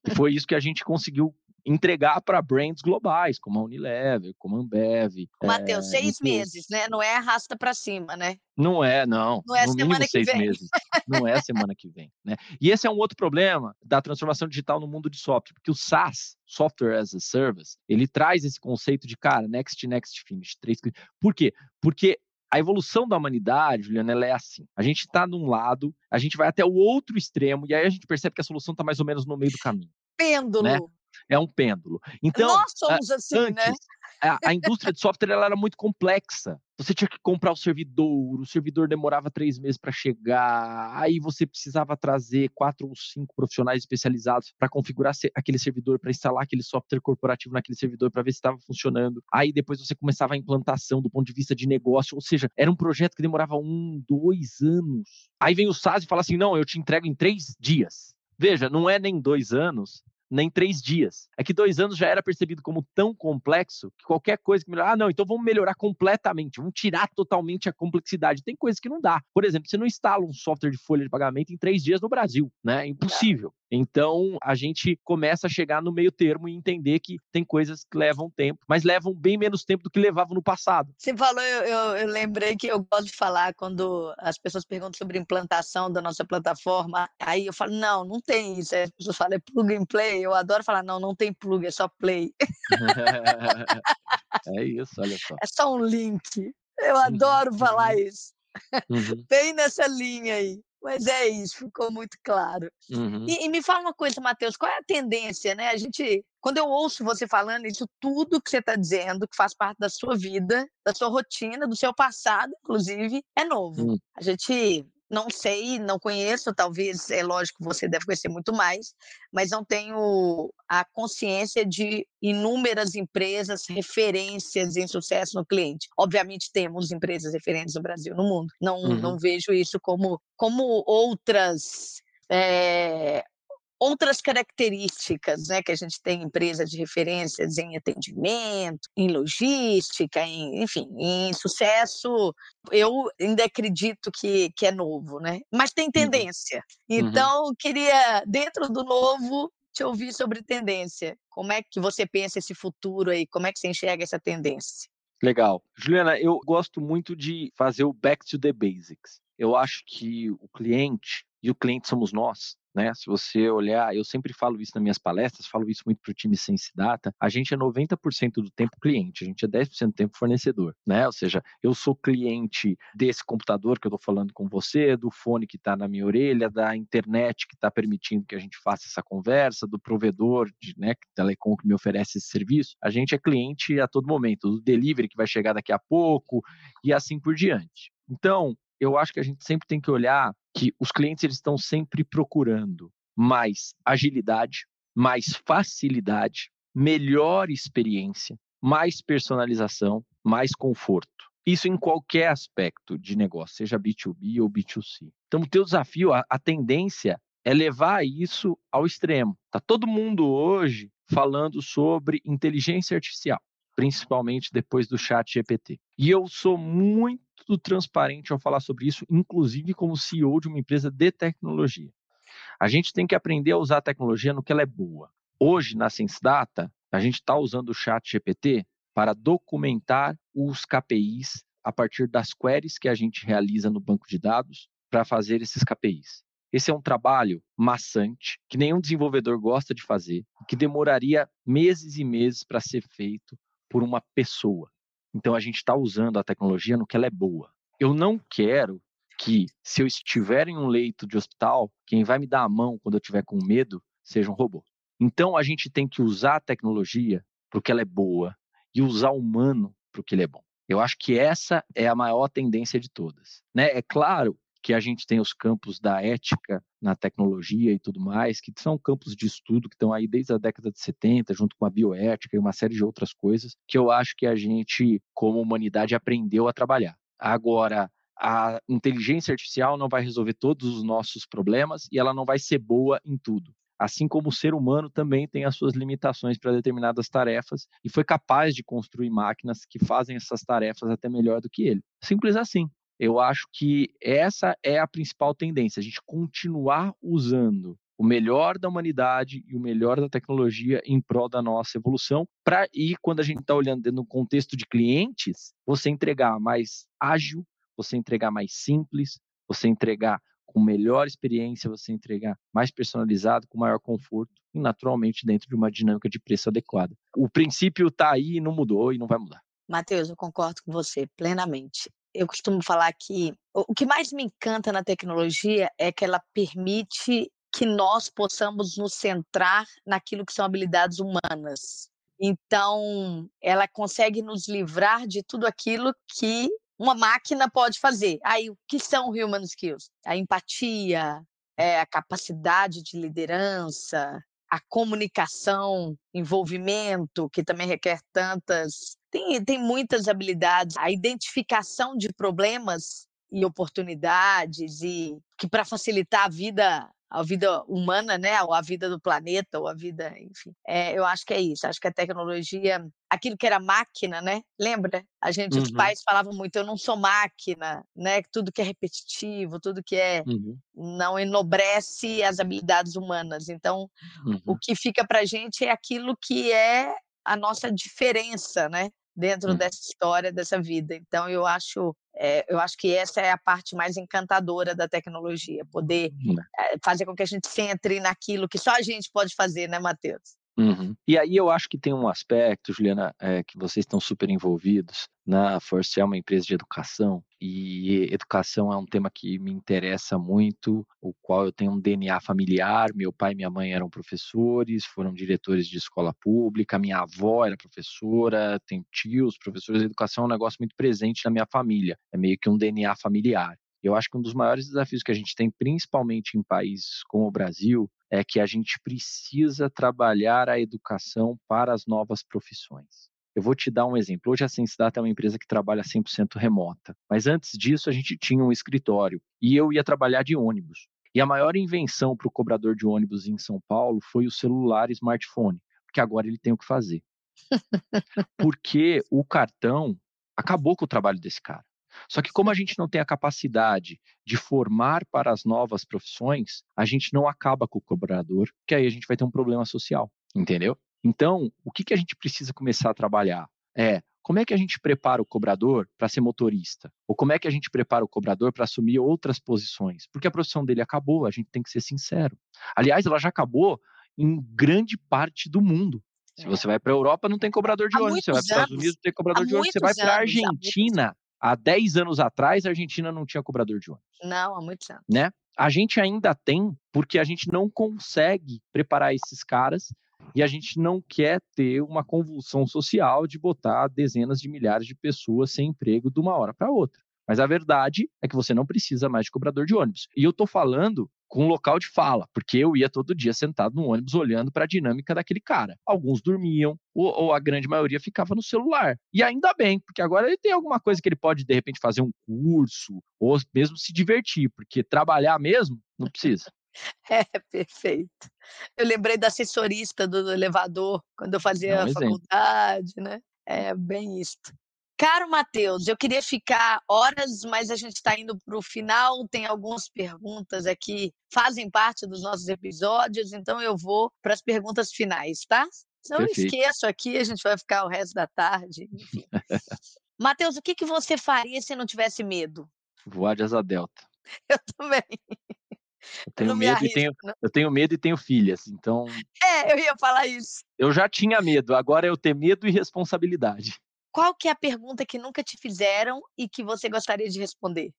e foi isso que a gente conseguiu entregar para brands globais, como a Unilever, como a Ambev. Matheus, é, seis meses, né? Não é arrasta para cima, né? Não é, não. Não é no semana que vem. Meses. Não é semana que vem. Né? E esse é um outro problema da transformação digital no mundo de software, porque o SaaS, Software as a Service, ele traz esse conceito de, cara, next, next, finish. Três... Por quê? Porque a evolução da humanidade, Juliana, ela é assim. A gente está num lado, a gente vai até o outro extremo, e aí a gente percebe que a solução está mais ou menos no meio do caminho. Pêndulo. Né? É um pêndulo. Então, Nós somos assim, né? antes, né? A, indústria de software ela era muito complexa. Você tinha que comprar o servidor, o servidor demorava três meses para chegar, aí você precisava trazer quatro ou cinco profissionais especializados para configurar aquele servidor, para instalar aquele software corporativo naquele servidor para ver se estava funcionando. Aí depois você começava a implantação do ponto de vista de negócio, ou seja, era um projeto que demorava um, dois anos. Aí vem o SaaS e fala assim: não, eu te entrego em três dias. Veja, não é nem dois anos, nem três dias. É que dois anos já era percebido como tão complexo que qualquer coisa que melhorar, ah, não, então vamos melhorar completamente, vamos tirar totalmente a complexidade. Tem coisas que não dá. Por exemplo, você não instala um software de folha de pagamento em três dias no Brasil, né? É impossível. Então, a gente começa a chegar no meio termo e entender que tem coisas que levam tempo, mas levam bem menos tempo do que levavam no passado. Você falou, eu, eu, eu lembrei que eu gosto de falar quando as pessoas perguntam sobre implantação da nossa plataforma, aí eu falo, não, não tem isso. Aí as pessoas falam, é plug and play. Eu adoro falar, não, não tem plug, é só play. é isso, olha só. É só um link. Eu uhum, adoro falar uhum. isso. Uhum. Bem nessa linha aí. Mas é isso, ficou muito claro. Uhum. E, e, me fala uma coisa, Matheus, qual é a tendência, né? A gente, quando eu ouço você falando isso, tudo que você está dizendo, que faz parte da sua vida, da sua rotina, do seu passado, inclusive, é novo. Uhum. A gente não sei, não conheço, talvez, é lógico que você deve conhecer muito mais, mas não tenho a consciência de inúmeras empresas referências em sucesso no cliente. Obviamente temos empresas referentes no Brasil, no mundo. Não, uhum. não vejo isso como, como outras é, outras características, né, que a gente tem empresa de referências em atendimento, em logística, em, enfim, em sucesso, eu ainda acredito que, que é novo, né? Mas tem uhum. tendência. Uhum. Então, queria, dentro do novo, te ouvir sobre tendência. Como é que você pensa esse futuro aí? Como é que você enxerga essa tendência? Legal. Juliana, eu gosto muito de fazer o back to the basics. Eu acho que o cliente, e o cliente somos nós, né? Se você olhar, eu sempre falo isso nas minhas palestras, falo isso muito para o time Sense Data, a gente é 90% do tempo cliente, a gente é 10% do tempo fornecedor, né? Ou seja, eu sou cliente desse computador que eu estou falando com você, do fone que está na minha orelha, da internet que está permitindo que a gente faça essa conversa, do provedor de né, telecom que me oferece esse serviço. A gente é cliente a todo momento, do delivery que vai chegar daqui a pouco e assim por diante. Então, eu acho que a gente sempre tem que olhar que os clientes eles estão sempre procurando mais agilidade, mais facilidade, melhor experiência, mais personalização, mais conforto. Isso em qualquer aspecto de negócio, seja B2B ou B2C. Então, o teu desafio, a, a tendência é levar isso ao extremo. Tá todo mundo hoje falando sobre inteligência artificial, principalmente depois do chat GPT. E eu sou muito muito transparente ao falar sobre isso, inclusive como CEO de uma empresa de tecnologia. A gente tem que aprender a usar a tecnologia no que ela é boa. Hoje, na SenseData, a gente está usando o chat GPT para documentar os KPIs a partir das queries que a gente realiza no banco de dados para fazer esses KPIs. Esse é um trabalho maçante, que nenhum desenvolvedor gosta de fazer, que demoraria meses e meses para ser feito por uma pessoa. Então a gente está usando a tecnologia no que ela é boa. Eu não quero que, se eu estiver em um leito de hospital, quem vai me dar a mão quando eu estiver com medo seja um robô. Então a gente tem que usar a tecnologia porque ela é boa e usar o humano porque ele é bom. Eu acho que essa é a maior tendência de todas. Né? É claro que a gente tem os campos da ética na tecnologia e tudo mais, que são campos de estudo que estão aí desde a década de 70, junto com a bioética e uma série de outras coisas, que eu acho que a gente, como humanidade, aprendeu a trabalhar. Agora, a inteligência artificial não vai resolver todos os nossos problemas e ela não vai ser boa em tudo. Assim como o ser humano também tem as suas limitações para determinadas tarefas e foi capaz de construir máquinas que fazem essas tarefas até melhor do que ele. Simples assim. Eu acho que essa é a principal tendência, a gente continuar usando o melhor da humanidade e o melhor da tecnologia em prol da nossa evolução, para ir, quando a gente está olhando dentro do contexto de clientes, você entregar mais ágil, você entregar mais simples, você entregar com melhor experiência, você entregar mais personalizado, com maior conforto e naturalmente dentro de uma dinâmica de preço adequada. O princípio está aí, não mudou e não vai mudar. Matheus, eu concordo com você plenamente eu costumo falar que o que mais me encanta na tecnologia é que ela permite que nós possamos nos centrar naquilo que são habilidades humanas. Então, ela consegue nos livrar de tudo aquilo que uma máquina pode fazer. Aí, o que são human skills? A empatia, é, a capacidade de liderança, a comunicação, envolvimento, que também requer tantas tem, tem muitas habilidades, a identificação de problemas e oportunidades, e que para facilitar a vida a vida humana, né, ou a vida do planeta, ou a vida, enfim. É, eu acho que é isso. Acho que a tecnologia, aquilo que era máquina, né? Lembra? A gente, uhum. os pais falavam muito, eu não sou máquina, né? Tudo que é repetitivo, tudo que é uhum. não enobrece as habilidades humanas. Então, uhum. o que fica para gente é aquilo que é a nossa diferença, né? Dentro hum. dessa história, dessa vida. Então, eu acho, é, eu acho que essa é a parte mais encantadora da tecnologia, poder é, fazer com que a gente entre naquilo que só a gente pode fazer, né, Matheus? Uhum. E aí eu acho que tem um aspecto, Juliana, é, que vocês estão super envolvidos. Na Force é uma empresa de educação e educação é um tema que me interessa muito, o qual eu tenho um DNA familiar. Meu pai e minha mãe eram professores, foram diretores de escola pública, minha avó era professora, tenho tios, professores educação é um negócio muito presente na minha família. É meio que um DNA familiar. Eu acho que um dos maiores desafios que a gente tem, principalmente em países como o Brasil, é que a gente precisa trabalhar a educação para as novas profissões. Eu vou te dar um exemplo. Hoje a Sensidata é uma empresa que trabalha 100% remota, mas antes disso a gente tinha um escritório e eu ia trabalhar de ônibus. E a maior invenção para o cobrador de ônibus em São Paulo foi o celular e smartphone, porque agora ele tem o que fazer. Porque o cartão acabou com o trabalho desse cara. Só que como a gente não tem a capacidade de formar para as novas profissões, a gente não acaba com o cobrador, que aí a gente vai ter um problema social, entendeu? Então, o que, que a gente precisa começar a trabalhar? É como é que a gente prepara o cobrador para ser motorista? Ou como é que a gente prepara o cobrador para assumir outras posições? Porque a profissão dele acabou, a gente tem que ser sincero. Aliás, ela já acabou em grande parte do mundo. Se é. você vai para a Europa, não tem cobrador de ônibus. Você vai para os Estados Unidos, não tem cobrador de ônibus. Você vai para a Argentina, há 10 anos atrás, a Argentina não tinha cobrador de ônibus. Não, há muitos anos. Né? A gente ainda tem, porque a gente não consegue preparar esses caras e a gente não quer ter uma convulsão social de botar dezenas de milhares de pessoas sem emprego de uma hora para outra. Mas a verdade é que você não precisa mais de cobrador de ônibus. E eu estou falando com um local de fala, porque eu ia todo dia sentado no ônibus olhando para a dinâmica daquele cara. Alguns dormiam, ou, ou, a grande maioria ficava no celular. E ainda bem, porque agora ele tem alguma coisa que ele pode, de repente, fazer um curso, ou mesmo se divertir, porque trabalhar mesmo, não precisa. É, perfeito. Eu lembrei da assessorista do elevador, quando eu fazia é um a faculdade, né? É bem isso. Caro Matheus, eu queria ficar horas, mas a gente está indo para o final. Tem algumas perguntas aqui, fazem parte dos nossos episódios, então eu vou para as perguntas finais, tá? Eu esqueço aqui, a gente vai ficar o resto da tarde. Enfim. Matheus, o que, que você faria se não tivesse medo? Voar de asa delta. Eu também. Eu tenho, medo arrisco, e tenho, eu tenho medo e tenho filhas, então. É, eu ia falar isso. Eu já tinha medo, agora eu tenho medo e responsabilidade. Qual que é a pergunta que nunca te fizeram e que você gostaria de responder?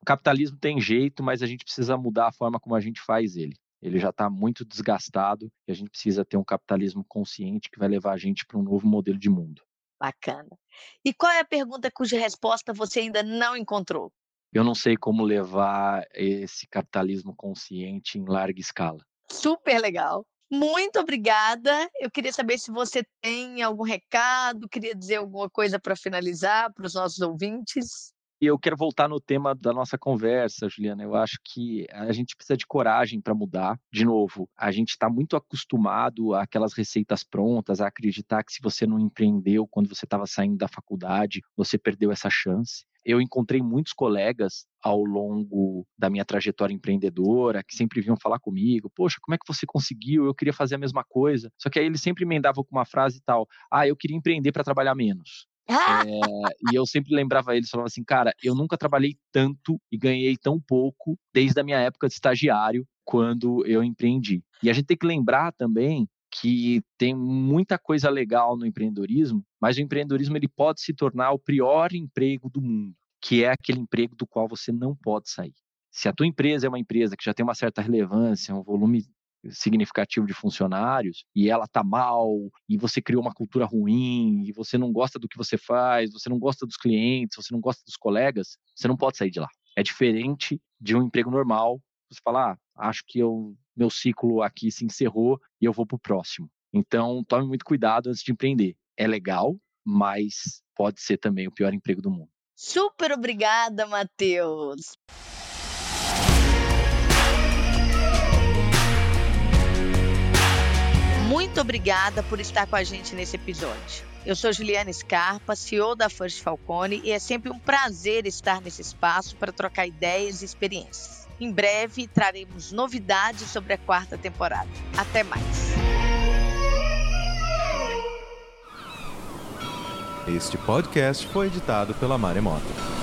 O capitalismo tem jeito, mas a gente precisa mudar a forma como a gente faz ele. Ele já está muito desgastado e a gente precisa ter um capitalismo consciente que vai levar a gente para um novo modelo de mundo. Bacana. E qual é a pergunta cuja resposta você ainda não encontrou? Eu não sei como levar esse capitalismo consciente em larga escala. Super legal. Muito obrigada. Eu queria saber se você tem algum recado, queria dizer alguma coisa para finalizar para os nossos ouvintes. E eu quero voltar no tema da nossa conversa, Juliana. Eu acho que a gente precisa de coragem para mudar. De novo, a gente está muito acostumado àquelas receitas prontas, a acreditar que se você não empreendeu quando você estava saindo da faculdade, você perdeu essa chance eu encontrei muitos colegas ao longo da minha trajetória empreendedora que sempre vinham falar comigo: Poxa, como é que você conseguiu? Eu queria fazer a mesma coisa. Só que aí eles sempre emendavam com uma frase tal: Ah, eu queria empreender para trabalhar menos. É, e eu sempre lembrava eles, falava assim, cara, eu nunca trabalhei tanto e ganhei tão pouco desde a minha época de estagiário, quando eu empreendi. E a gente tem que lembrar também que tem muita coisa legal no empreendedorismo, mas o empreendedorismo ele pode se tornar o pior emprego do mundo, que é aquele emprego do qual você não pode sair. Se a tua empresa é uma empresa que já tem uma certa relevância, um volume significativo de funcionários e ela tá mal e você criou uma cultura ruim e você não gosta do que você faz, você não gosta dos clientes, você não gosta dos colegas, você não pode sair de lá. É diferente de um emprego normal. Você fala, ah, acho que eu meu ciclo aqui se encerrou e eu vou para o próximo. Então, tome muito cuidado antes de empreender. É legal, mas pode ser também o pior emprego do mundo. Super obrigada, Matheus. Muito obrigada por estar com a gente nesse episódio. Eu sou Juliana Scarpa, CEO da First Falcone, e é sempre um prazer estar nesse espaço para trocar ideias e experiências. Em breve traremos novidades sobre a quarta temporada. Até mais! Este podcast foi editado pela Maremoto.